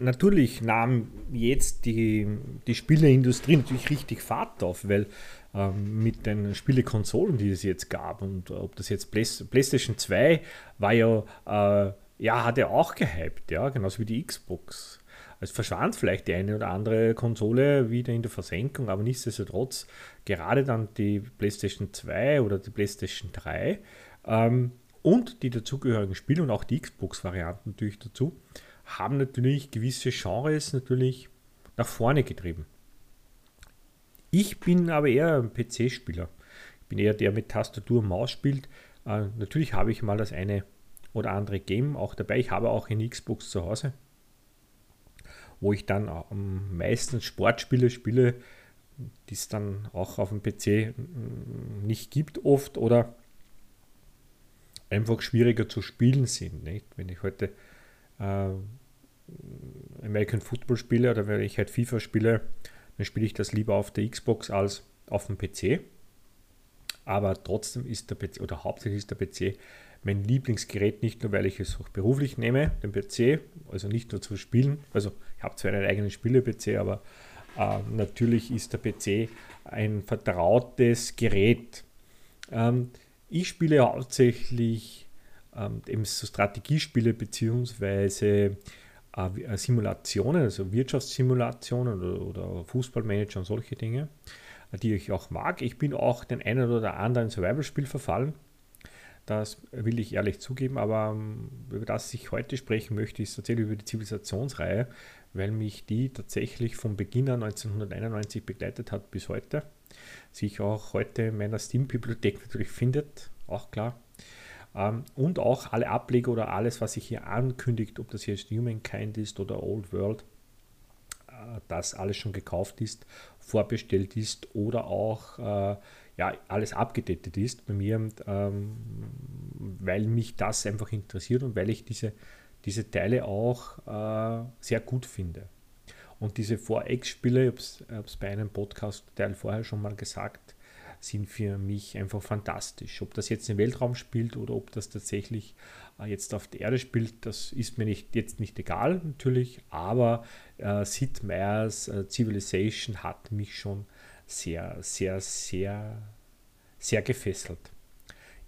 natürlich nahm jetzt die, die Spieleindustrie natürlich richtig Fahrt auf, weil ähm, mit den Spielekonsolen, die es jetzt gab, und ob das jetzt Play PlayStation 2 war ja, äh, ja, hat ja auch gehypt, ja, genauso wie die Xbox. Es verschwand vielleicht die eine oder andere Konsole wieder in der Versenkung, aber nichtsdestotrotz, gerade dann die PlayStation 2 oder die PlayStation 3 ähm, und die dazugehörigen Spiele und auch die Xbox-Varianten natürlich dazu, haben natürlich gewisse Genres natürlich nach vorne getrieben. Ich bin aber eher ein PC-Spieler. Ich bin eher der mit Tastatur und Maus spielt. Äh, natürlich habe ich mal das eine oder andere Game auch dabei. Ich habe auch eine Xbox zu Hause, wo ich dann am meisten Sportspiele spiele, die es dann auch auf dem PC nicht gibt oft oder einfach schwieriger zu spielen sind. Nicht? Wenn ich heute äh, American Football spiele oder wenn ich halt FIFA spiele, dann spiele ich das lieber auf der Xbox als auf dem PC. Aber trotzdem ist der PC, oder hauptsächlich ist der PC mein Lieblingsgerät, nicht nur weil ich es auch beruflich nehme, den PC, also nicht nur zu spielen. Also ich habe zwar einen eigenen Spiele-PC, aber äh, natürlich ist der PC ein vertrautes Gerät. Ähm, ich spiele hauptsächlich ähm, eben so Strategiespiele beziehungsweise Simulationen, also Wirtschaftssimulationen oder, oder Fußballmanager und solche Dinge, äh, die ich auch mag. Ich bin auch den einen oder anderen Survival-Spiel verfallen. Das will ich ehrlich zugeben, aber ähm, über das ich heute sprechen möchte, ist tatsächlich über die Zivilisationsreihe, weil mich die tatsächlich vom Beginn an 1991 begleitet hat bis heute. Sich auch heute in meiner Steam-Bibliothek natürlich findet, auch klar. Ähm, und auch alle Ableger oder alles, was sich hier ankündigt, ob das jetzt Humankind ist oder Old World, äh, das alles schon gekauft ist, vorbestellt ist oder auch äh, ja, alles abgedatet ist bei mir, ähm, weil mich das einfach interessiert und weil ich diese, diese Teile auch äh, sehr gut finde. Und diese 4X-Spiele, ich habe es bei einem Podcast-Teil vorher schon mal gesagt, sind für mich einfach fantastisch. Ob das jetzt im Weltraum spielt oder ob das tatsächlich äh, jetzt auf der Erde spielt, das ist mir nicht, jetzt nicht egal natürlich, aber äh, Sid Meier's äh, Civilization hat mich schon sehr, sehr, sehr, sehr gefesselt.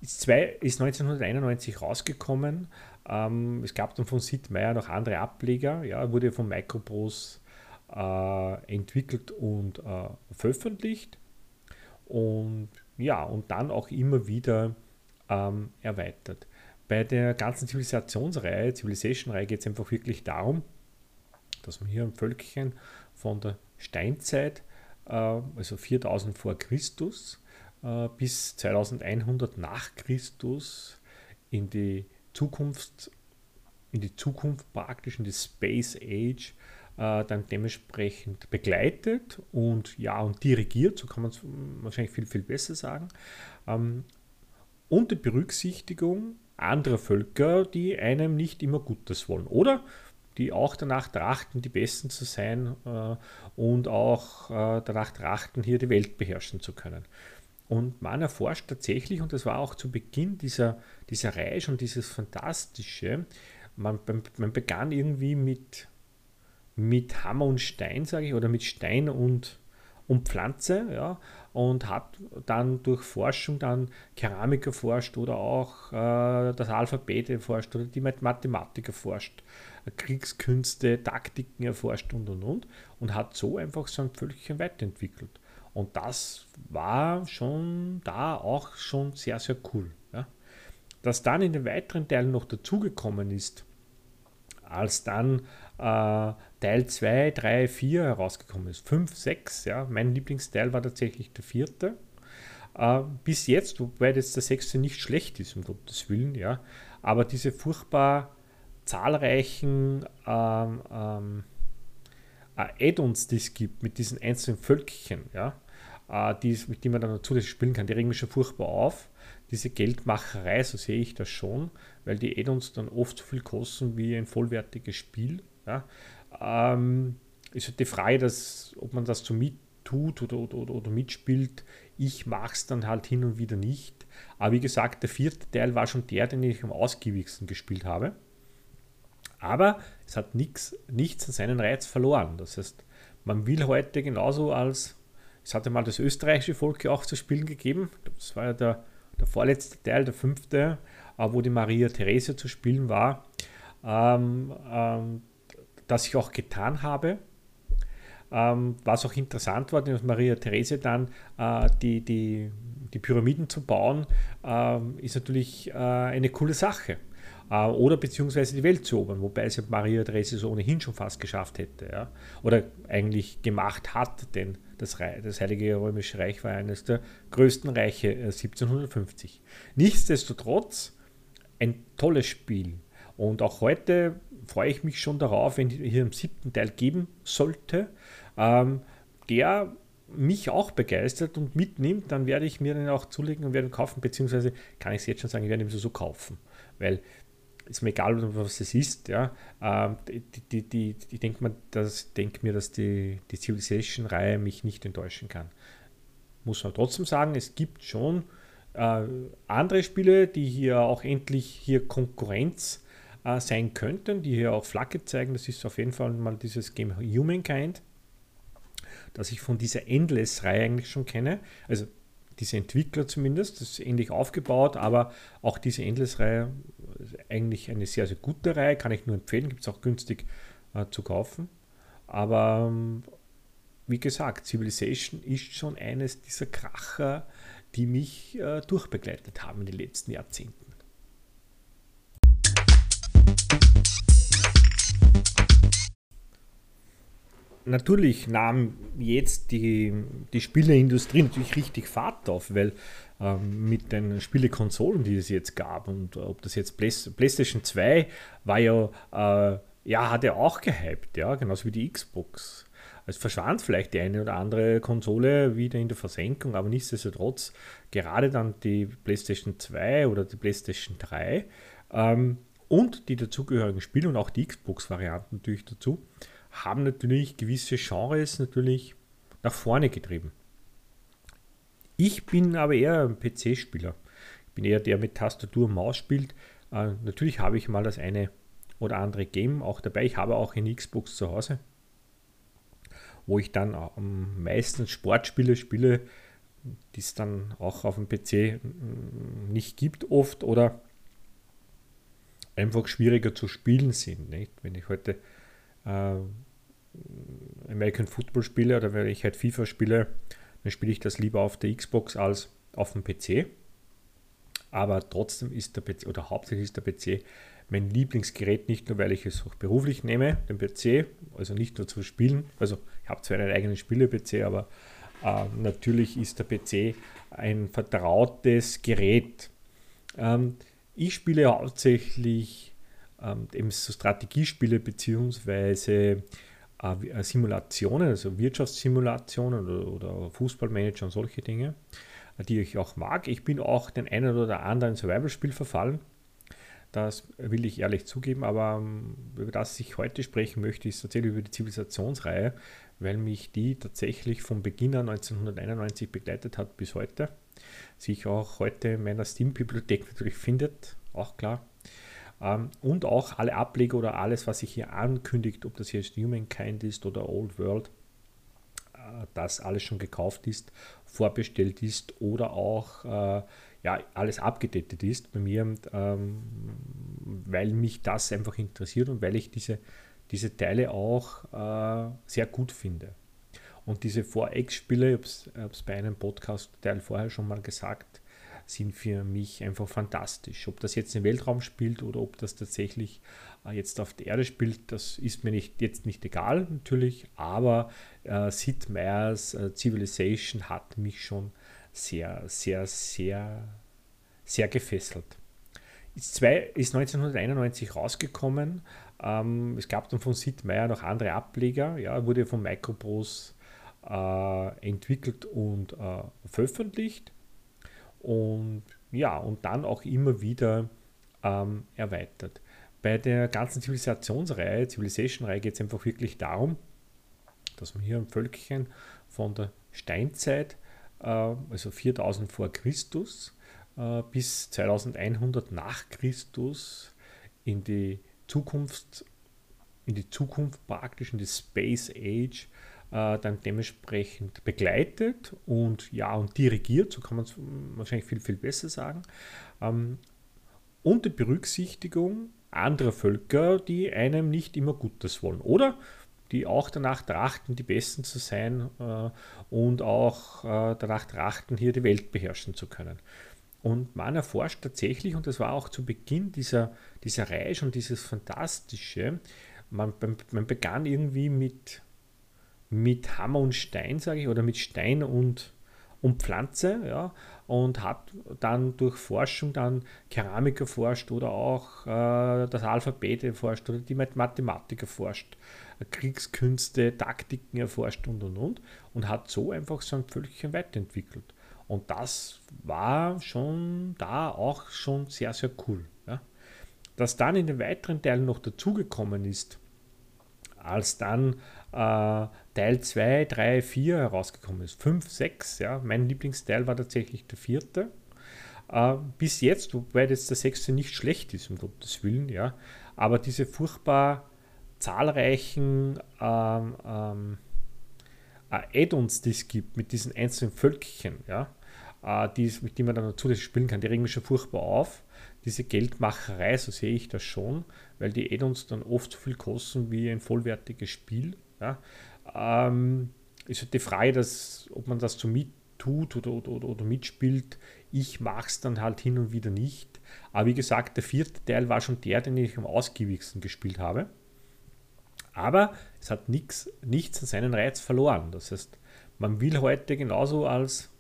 Ist, zwei, ist 1991 rausgekommen. Ähm, es gab dann von Sid Meier noch andere Ableger. Ja, wurde von Microprose äh, entwickelt und äh, veröffentlicht und ja, und dann auch immer wieder ähm, erweitert. Bei der ganzen Zivilisationsreihe, Civilization-Reihe geht es einfach wirklich darum, dass man hier ein Völkchen von der Steinzeit, äh, also 4000 vor Christus, äh, bis 2100 nach Christus in die Zukunft, in die Zukunft praktisch, in die Space Age äh, dann dementsprechend begleitet und ja und dirigiert, so kann man es wahrscheinlich viel, viel besser sagen, ähm, unter Berücksichtigung anderer Völker, die einem nicht immer Gutes wollen oder die auch danach trachten, die Besten zu sein äh, und auch äh, danach trachten, hier die Welt beherrschen zu können. Und man erforscht tatsächlich, und das war auch zu Beginn dieser, dieser Reihe schon dieses Fantastische, man, man begann irgendwie mit mit Hammer und Stein, sage ich, oder mit Stein und, und Pflanze, ja, und hat dann durch Forschung dann Keramik erforscht oder auch äh, das Alphabet erforscht oder die Mathematik erforscht, Kriegskünste, Taktiken erforscht und und und und hat so einfach sein Völkchen weiterentwickelt. Und das war schon da auch schon sehr, sehr cool. Ja. Dass dann in den weiteren Teilen noch dazugekommen ist, als dann äh, Teil 2, 3, 4 herausgekommen ist. 5, 6, ja. Mein Lieblingsteil war tatsächlich der vierte. Äh, bis jetzt, wobei jetzt der sechste nicht schlecht ist, um Gottes Willen, ja. Aber diese furchtbar zahlreichen ähm, ähm, äh, Add-ons, die es gibt, mit diesen einzelnen Völkchen, ja, die, mit denen man dann zusätzlich spielen kann, die regen mich schon furchtbar auf. Diese Geldmacherei, so sehe ich das schon, weil die Add-ons dann oft so viel kosten wie ein vollwertiges Spiel. Ja. Ähm, ist halt die Frage, dass, ob man das so mittut oder, oder, oder mitspielt. Ich mache es dann halt hin und wieder nicht. Aber wie gesagt, der vierte Teil war schon der, den ich am ausgiebigsten gespielt habe. Aber es hat nix, nichts an seinen Reiz verloren. Das heißt, man will heute genauso als, es hatte mal das österreichische Volk ja auch zu spielen gegeben. Das war ja der, der vorletzte Teil, der fünfte, äh, wo die Maria Therese zu spielen war, ähm, ähm, das ich auch getan habe. Ähm, was auch interessant war, dass Maria Therese dann äh, die, die, die Pyramiden zu bauen, äh, ist natürlich äh, eine coole Sache. Äh, oder beziehungsweise die Welt zu erobern, wobei es ja Maria Therese so ohnehin schon fast geschafft hätte. Ja? Oder eigentlich gemacht hat, denn das, das Heilige Römische Reich war eines der größten Reiche 1750. Äh, Nichtsdestotrotz ein tolles Spiel. Und auch heute freue ich mich schon darauf, wenn hier im siebten Teil geben sollte, ähm, der mich auch begeistert und mitnimmt, dann werde ich mir den auch zulegen und werde kaufen, beziehungsweise kann ich es jetzt schon sagen, ich werde ihn so kaufen. Weil ist mir egal, was es ist. Ja. Ähm, die, die, die, ich denke denk mir, dass die, die Civilization-Reihe mich nicht enttäuschen kann. Muss man trotzdem sagen, es gibt schon äh, andere Spiele, die hier auch endlich hier Konkurrenz äh, sein könnten, die hier auch Flagge zeigen. Das ist auf jeden Fall mal dieses Game Humankind, das ich von dieser Endless-Reihe eigentlich schon kenne. Also diese Entwickler zumindest, das ist ähnlich aufgebaut, aber auch diese Endless-Reihe eigentlich eine sehr, sehr gute Reihe, kann ich nur empfehlen, gibt es auch günstig äh, zu kaufen. Aber ähm, wie gesagt, Civilization ist schon eines dieser Kracher, die mich äh, durchbegleitet haben in den letzten Jahrzehnten. Natürlich nahm jetzt die, die Spieleindustrie natürlich richtig Fahrt auf, weil ähm, mit den Spielekonsolen, die es jetzt gab. Und ob das jetzt Play PlayStation 2 war ja, äh, ja, hat er auch gehypt, ja, genauso wie die Xbox. Es verschwand vielleicht die eine oder andere Konsole wieder in der Versenkung, aber nichtsdestotrotz, gerade dann die PlayStation 2 oder die PlayStation 3 ähm, und die dazugehörigen Spiele und auch die Xbox-Varianten natürlich dazu, haben natürlich gewisse Genres natürlich nach vorne getrieben. Ich bin aber eher ein PC-Spieler. Ich bin eher der mit Tastatur und Maus spielt. Äh, natürlich habe ich mal das eine oder andere Game auch dabei. Ich habe auch eine Xbox zu Hause, wo ich dann am meisten Sportspiele spiele, die es dann auch auf dem PC mm, nicht gibt oft oder einfach schwieriger zu spielen sind. Nicht? Wenn ich heute äh, American Football spiele oder wenn ich halt FIFA spiele, dann spiele ich das lieber auf der Xbox als auf dem PC. Aber trotzdem ist der PC, oder hauptsächlich ist der PC mein Lieblingsgerät, nicht nur weil ich es auch beruflich nehme, den PC, also nicht nur zu spielen. Also ich habe zwar einen eigenen Spiele-PC, aber äh, natürlich ist der PC ein vertrautes Gerät. Ähm, ich spiele hauptsächlich ähm, eben so Strategiespiele beziehungsweise äh, äh, Simulationen, also Wirtschaftssimulationen oder, oder Fußballmanager und solche Dinge, äh, die ich auch mag. Ich bin auch den einen oder anderen Survival-Spiel verfallen. Das will ich ehrlich zugeben, aber ähm, über das ich heute sprechen möchte, ist tatsächlich über die Zivilisationsreihe, weil mich die tatsächlich vom Beginn an 1991 begleitet hat bis heute. Sich auch heute in meiner Steam-Bibliothek natürlich findet, auch klar. Ähm, und auch alle Ableger oder alles, was sich hier ankündigt, ob das jetzt Humankind ist oder Old World, äh, das alles schon gekauft ist, vorbestellt ist oder auch äh, ja, alles abgedatet ist bei mir, ähm, weil mich das einfach interessiert und weil ich diese, diese Teile auch äh, sehr gut finde. Und diese 4X-Spiele, ich habe es bei einem Podcast-Teil vorher schon mal gesagt, sind für mich einfach fantastisch. Ob das jetzt im Weltraum spielt oder ob das tatsächlich äh, jetzt auf der Erde spielt, das ist mir nicht, jetzt nicht egal natürlich, aber äh, Sid Meier's äh, Civilization hat mich schon sehr, sehr, sehr, sehr gefesselt. Ist, zwei, ist 1991 rausgekommen. Ähm, es gab dann von Sid Meier noch andere Ableger. Ja, wurde von Microprose äh, entwickelt und äh, veröffentlicht und ja, und dann auch immer wieder ähm, erweitert. Bei der ganzen Zivilisationsreihe, Civilization-Reihe geht es einfach wirklich darum, dass man hier ein Völkchen von der Steinzeit, äh, also 4000 vor Christus, äh, bis 2100 nach Christus in die Zukunft in die Zukunft praktisch, in die Space Age, äh, dann dementsprechend begleitet und ja und dirigiert, so kann man es wahrscheinlich viel, viel besser sagen, ähm, unter Berücksichtigung anderer Völker, die einem nicht immer Gutes wollen. Oder die auch danach trachten, die Besten zu sein äh, und auch äh, danach trachten, hier die Welt beherrschen zu können. Und man erforscht tatsächlich, und das war auch zu Beginn dieser, dieser Reihe schon dieses Fantastische, man, man begann irgendwie mit, mit Hammer und Stein, sage ich, oder mit Stein und, und Pflanze, ja, und hat dann durch Forschung dann Keramik erforscht oder auch äh, das Alphabet erforscht oder die Mathematik erforscht, Kriegskünste, Taktiken erforscht und und und und hat so einfach sein Völkchen weiterentwickelt. Und das war schon da auch schon sehr, sehr cool. Ja. Dass dann in den weiteren Teilen noch dazugekommen ist, als dann äh, Teil 2, 3, 4 herausgekommen ist. 5, 6, ja. Mein Lieblingsteil war tatsächlich der vierte. Äh, bis jetzt, wobei jetzt der sechste nicht schlecht ist, um Gottes Willen, ja. Aber diese furchtbar zahlreichen ähm, ähm, äh, Add-ons, die es gibt mit diesen einzelnen Völkchen, ja, die, mit denen man dann zusätzlich spielen kann, die regen mich schon furchtbar auf. Diese Geldmacherei, so sehe ich das schon, weil die Add-ons dann oft so viel kosten wie ein vollwertiges Spiel. Ja. Ähm, ist halt die Frage, dass, ob man das so mittut oder, oder, oder mitspielt. Ich mache es dann halt hin und wieder nicht. Aber wie gesagt, der vierte Teil war schon der, den ich am ausgiebigsten gespielt habe. Aber es hat nix, nichts an seinen Reiz verloren. Das heißt, man will heute genauso als,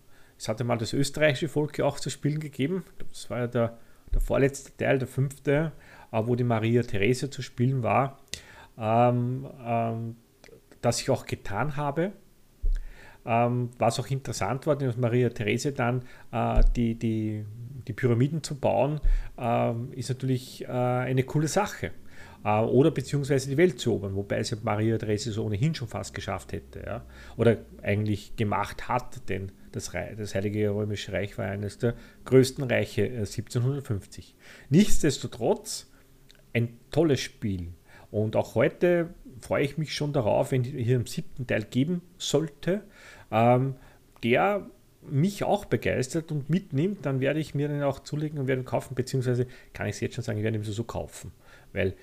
es hatte mal das österreichische Volk auch zu spielen gegeben. Das war ja der, der vorletzte Teil, der fünfte, äh, wo die Maria Therese zu spielen war. Ähm, ähm, das ich auch getan habe. Ähm, was auch interessant war, dass Maria Therese dann äh, die, die, die Pyramiden zu bauen, äh, ist natürlich äh, eine coole Sache. Äh, oder beziehungsweise die Welt zu erobern, wobei es ja Maria Therese so ohnehin schon fast geschafft hätte. Ja? Oder eigentlich gemacht hat, denn das, das Heilige Römische Reich war eines der größten Reiche 1750. Äh, Nichtsdestotrotz ein tolles Spiel. Und auch heute freue ich mich schon darauf, wenn hier im siebten Teil geben sollte, ähm, der mich auch begeistert und mitnimmt, dann werde ich mir den auch zulegen und werde ihn kaufen, beziehungsweise kann ich es jetzt schon sagen, ich werde ihn so kaufen. Weil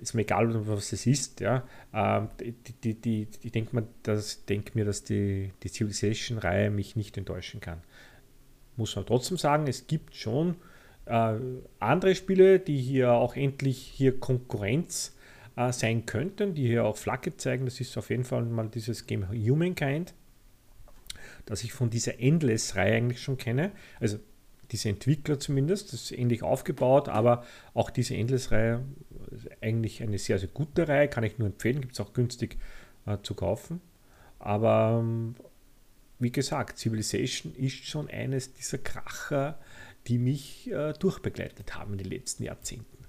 ist mir egal, was es ist. Ja. Ähm, die, die, die, ich denke mir, dass, denk mir, dass die, die Civilization-Reihe mich nicht enttäuschen kann. Muss man trotzdem sagen, es gibt schon äh, andere Spiele, die hier auch endlich hier Konkurrenz äh, sein könnten, die hier auch Flagge zeigen. Das ist auf jeden Fall mal dieses Game Humankind, das ich von dieser Endless-Reihe eigentlich schon kenne. Also diese Entwickler zumindest, das ist ähnlich aufgebaut, aber auch diese Endless-Reihe eigentlich eine sehr, sehr gute Reihe, kann ich nur empfehlen, gibt es auch günstig äh, zu kaufen. Aber ähm, wie gesagt, Civilization ist schon eines dieser Kracher, die mich äh, durchbegleitet haben in den letzten Jahrzehnten.